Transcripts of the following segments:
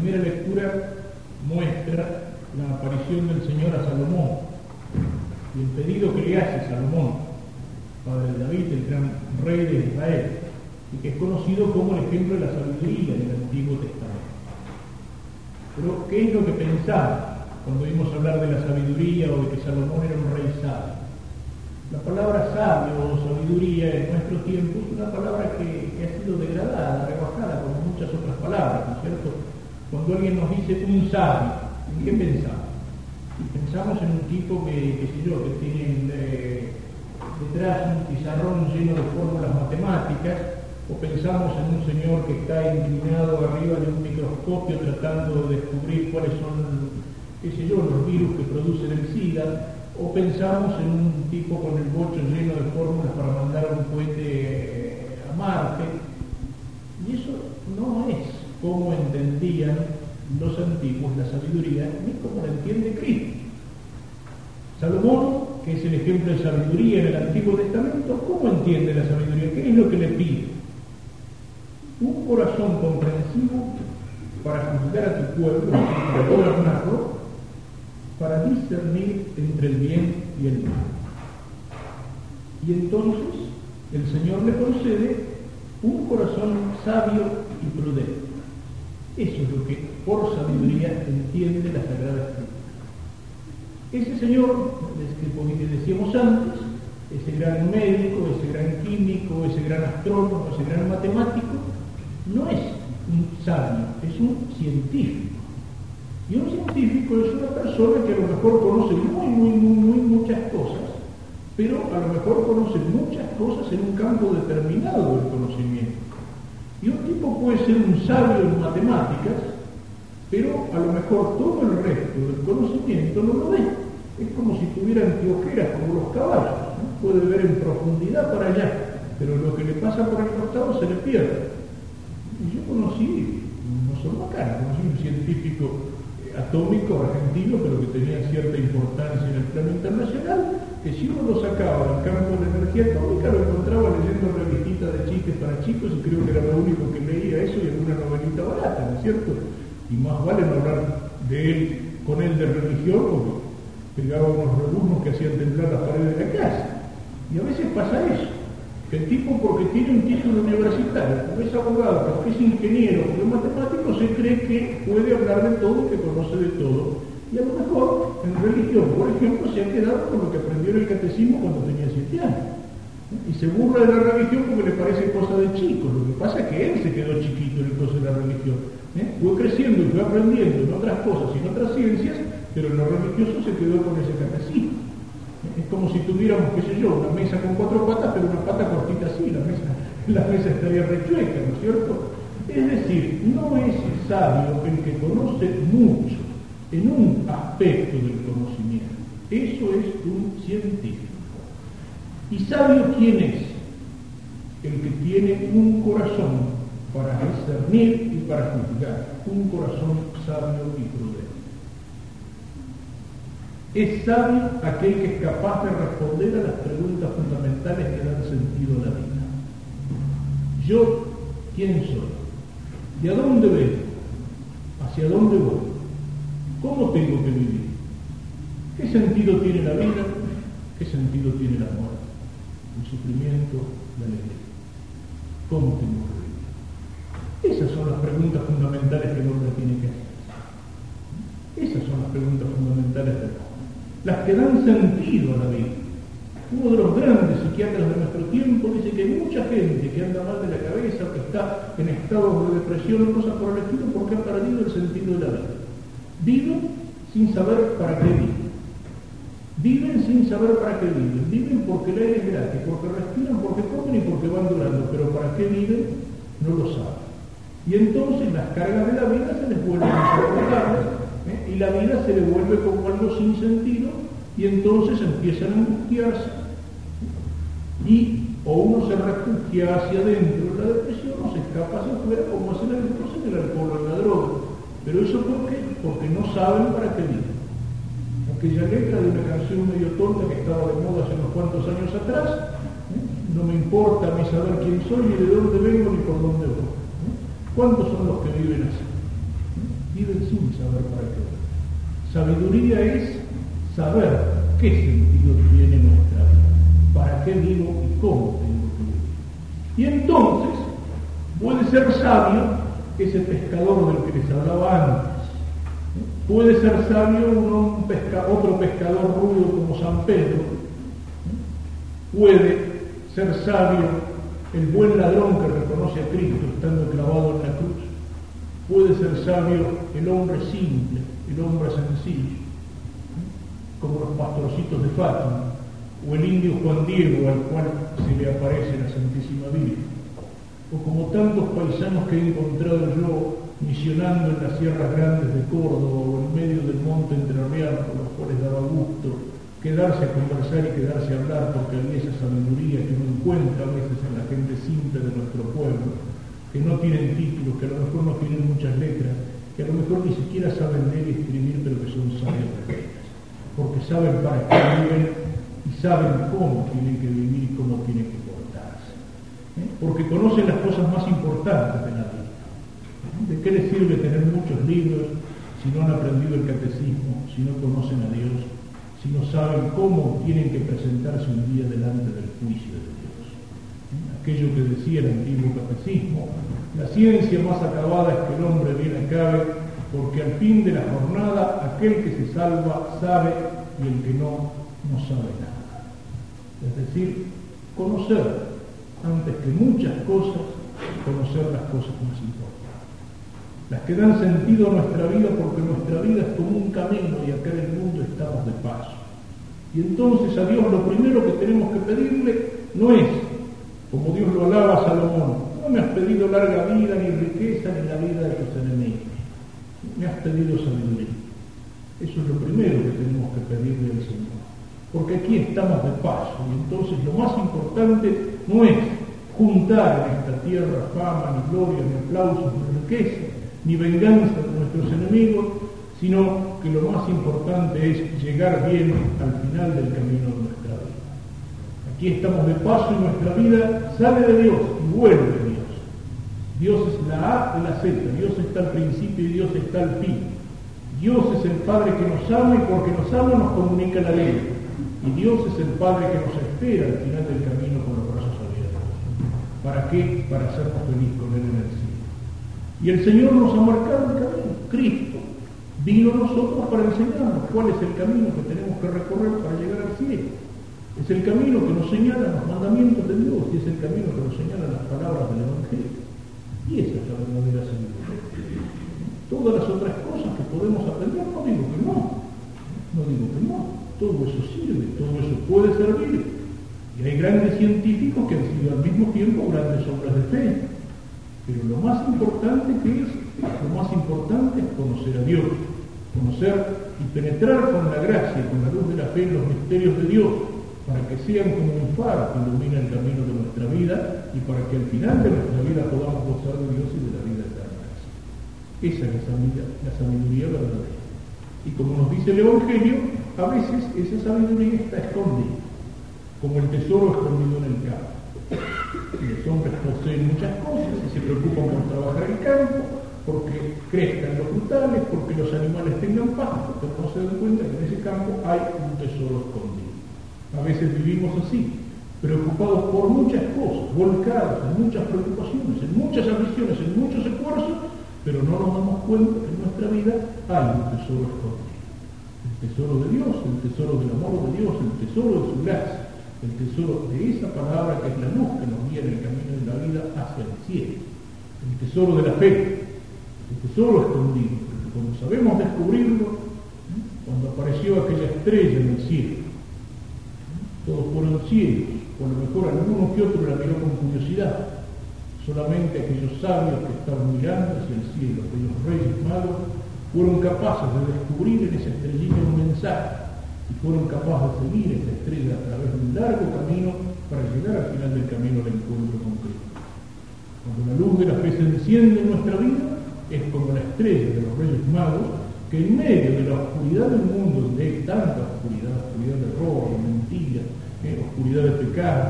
primera lectura muestra la aparición del Señor a Salomón y el pedido que le hace Salomón, padre de David, el gran rey de Israel, y que es conocido como el ejemplo de la sabiduría del Antiguo Testamento. Pero, ¿qué es lo que pensamos cuando oímos hablar de la sabiduría o de que Salomón era un rey sabio? La palabra sabio o sabiduría en nuestro tiempo es una palabra que, ha sido degradada, rebajada, como muchas otras palabras, ¿no es cierto? Cuando alguien nos dice un sabio, ¿en qué pensamos? pensamos en un tipo que, qué sé yo, que tiene eh, detrás un pizarrón lleno de fórmulas matemáticas, o pensamos en un señor que está inclinado arriba de un microscopio tratando de descubrir cuáles son, qué sé yo, los virus que producen el SIDA, o pensamos en un tipo con el bocho lleno de fórmulas para mandar un cohete eh, a Marte. Y eso no es como entendían los antiguos la sabiduría, ni como la entiende Cristo. Salomón, que es el ejemplo de sabiduría en el Antiguo Testamento, ¿cómo entiende la sabiduría? ¿Qué es lo que le pide? Un corazón comprensivo para juzgar a tu pueblo, para gobernarlo, para discernir entre el bien y el mal. Y entonces el Señor le concede un corazón sabio y prudente. Eso es lo que por sabiduría entiende la Sagrada Escritura. Ese Señor, que decíamos antes, ese gran médico, ese gran químico, ese gran astrónomo, ese gran matemático, no es un sabio, es un científico. Y un científico es una persona que a lo mejor conoce muy, muy, muy, muy muchas cosas, pero a lo mejor conoce muchas cosas en un campo determinado del conocimiento. Y un tipo puede ser un sabio en matemáticas, pero a lo mejor todo el resto del conocimiento no lo ve. Es como si tuviera antiojeras, como los caballos. Puede ver en profundidad para allá, pero lo que le pasa por el costado se le pierde. Y yo conocí, no solo acá, conocí un científico atómico argentino, pero que tenía cierta importancia en el plano internacional, que si uno lo sacaba del campo de energía atómica lo encontraba leyendo revistitas de chistes para chicos y creo que era lo único que leía eso y alguna novelita barata, ¿no es cierto? Y más vale no hablar de él, con él de religión, porque pegaba unos rebuznos que hacían temblar las paredes de la casa. Y a veces pasa eso que el tipo porque tiene un título universitario, porque es abogado, porque es ingeniero, porque es matemático, se cree que puede hablar de todo, que conoce de todo. Y a lo mejor en religión, por ejemplo, se ha quedado con lo que aprendió en el catecismo cuando tenía siete años. Y se burla de la religión porque le parece cosa de chico. Lo que pasa es que él se quedó chiquito en el de la religión. ¿Eh? Fue creciendo y fue aprendiendo en otras cosas y en otras ciencias, pero en lo religioso se quedó con ese catecismo. Es como si tuviéramos, qué sé yo, una mesa con cuatro patas, pero una pata cortita así, la mesa, la mesa estaría rechueca, ¿no es cierto? Es decir, no es sabio el que conoce mucho en un aspecto del conocimiento. Eso es un científico. ¿Y sabio quién es? El que tiene un corazón para discernir y para juzgar, un corazón sabio y prudente. Es sabio aquel que es capaz de responder a las preguntas fundamentales que dan sentido a la vida. Yo, ¿quién soy? ¿De dónde vengo? ¿Hacia dónde voy? ¿Cómo tengo que vivir? ¿Qué sentido tiene la vida? ¿Qué sentido tiene la muerte? El sufrimiento, la alegría. ¿Cómo tengo son las preguntas fundamentales que el hombre tiene que hacer. Esas son las preguntas fundamentales del hombre las que dan sentido a la vida. Uno de los grandes psiquiatras de nuestro tiempo dice que hay mucha gente que anda mal de la cabeza, que está en estado de depresión o cosas por el estilo porque ha perdido el sentido de la vida. Viven sin saber para qué viven. Viven sin saber para qué viven. Viven porque el aire es gratis, porque respiran, porque comen y porque van durando, pero para qué viven. Y entonces las cargas de la vida se les vuelven insoportables y la vida se le vuelve como algo sin sentido y entonces empiezan a angustiarse y o uno se refugia hacia adentro de la depresión o se escapa hacia afuera como hacen en el alcohol o la droga. Pero eso por qué? Porque no saben para qué viven. Aquella letra de una canción medio tonta que estaba de moda hace unos cuantos años atrás, ¿eh? no me importa mí saber quién soy, ni de dónde vengo, ni por dónde voy. ¿Cuántos son los que viven así? Viven sin saber para qué. Sabiduría es saber qué sentido tiene nuestra vida, para qué vivo y cómo tengo que vivir. Y entonces puede ser sabio ese pescador del que les hablaba antes. Puede ser sabio otro pescador rubio como San Pedro. Puede ser sabio el buen ladrón que reconoce a Cristo estando clavado en la cruz. Puede ser sabio el hombre simple, el hombre sencillo, como los pastorcitos de Fátima, o el indio Juan Diego al cual se le aparece la Santísima Virgen, o como tantos paisanos que he encontrado yo misionando en las sierras grandes de Córdoba o en medio del monte entrerriano, con los cuales daba gusto quedarse a conversar y quedarse a hablar, porque había esa sabiduría que uno encuentra a veces en la gente simple de nuestro pueblo, que no tienen títulos, que a lo mejor no tienen muchas letras, que a lo mejor ni siquiera saben leer y escribir, pero que son sabios de letras, porque saben para qué viven y saben cómo tienen que vivir y cómo tienen que portarse, ¿eh? porque conocen las cosas más importantes de la vida. ¿De qué les sirve tener muchos libros si no han aprendido el catecismo, si no conocen a Dios? Si no saben cómo tienen que presentarse un día delante del juicio de Dios. Aquello que decía el antiguo catecismo, la ciencia más acabada es que el hombre bien acabe, porque al fin de la jornada aquel que se salva sabe y el que no, no sabe nada. Es decir, conocer, antes que muchas cosas, conocer las cosas más importantes las que dan sentido a nuestra vida porque nuestra vida es como un camino y acá en el mundo estamos de paso. Y entonces a Dios lo primero que tenemos que pedirle no es, como Dios lo alaba a Salomón, no me has pedido larga vida, ni riqueza, ni la vida de tus enemigos. Me has pedido sabiduría. Eso es lo primero que tenemos que pedirle al Señor. Porque aquí estamos de paso y entonces lo más importante no es juntar en esta tierra fama, ni gloria, ni aplausos, ni riqueza, ni venganza de nuestros enemigos, sino que lo más importante es llegar bien al final del camino de nuestra vida. Aquí estamos de paso y nuestra vida sale de Dios y vuelve de Dios. Dios es la A y la Z, Dios está al principio y Dios está al fin. Dios es el Padre que nos ama y porque nos ama nos comunica la ley. Y Dios es el Padre que nos espera al final del camino con los brazos abiertos. ¿Para qué? Para hacernos feliz con Él en el cielo. Y el Señor nos ha marcado el camino. Cristo vino a nosotros para enseñarnos cuál es el camino que tenemos que recorrer para llegar al cielo. Es el camino que nos señalan los mandamientos de Dios y es el camino que nos señalan las palabras del Evangelio. Y esa es la verdadera sabiduría. Todas las otras cosas que podemos aprender, no digo que no, no digo que no, todo eso sirve, todo eso puede servir. Y hay grandes científicos que han sido al mismo tiempo grandes obras de fe. Pero lo más importante que es, lo más importante es conocer a Dios, conocer y penetrar con la gracia, con la luz de la fe en los misterios de Dios, para que sean como un faro que ilumina el camino de nuestra vida y para que al final de nuestra vida podamos gozar de Dios y de la vida eterna. Esa es la sabiduría, verdadera. Y como nos dice el Evangelio, a veces esa sabiduría está escondida, como el tesoro escondido en el campo los hombres poseen muchas cosas y se preocupan por trabajar el campo, porque crezcan los frutales, porque los animales tengan pasto, pero no se dan cuenta que en ese campo hay un tesoro escondido. A veces vivimos así, preocupados por muchas cosas, volcados en muchas preocupaciones, en muchas ambiciones, en muchos esfuerzos, pero no nos damos cuenta que en nuestra vida hay un tesoro escondido. El tesoro de Dios, el tesoro del amor de Dios, el tesoro de su gracia el tesoro de esa palabra que es la luz que nos guía en el camino de la vida hacia el cielo, el tesoro de la fe, el tesoro escondido, porque cuando sabemos descubrirlo, cuando apareció aquella estrella en el cielo, todos fueron ciegos, o a lo mejor alguno que otro la miró con curiosidad, solamente aquellos sabios que estaban mirando hacia el cielo, aquellos reyes magos, fueron capaces de descubrir en esa estrellita un mensaje fueron capaces de seguir esta estrella a través de un largo camino para llegar al final del camino al encuentro con Cristo. Cuando la luz de la fe se enciende en nuestra vida, es como la estrella de los Reyes Magos, que en medio de la oscuridad del mundo, donde hay tanta oscuridad, oscuridad de error, de mentira, eh, oscuridad de pecado,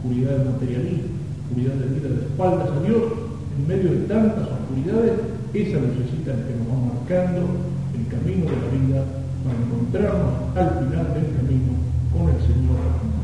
oscuridad de materialismo, oscuridad de vida de espaldas a Dios, en medio de tantas oscuridades, esa lucecita que nos va marcando el camino de la vida para encontrarnos al final del camino este con el Señor.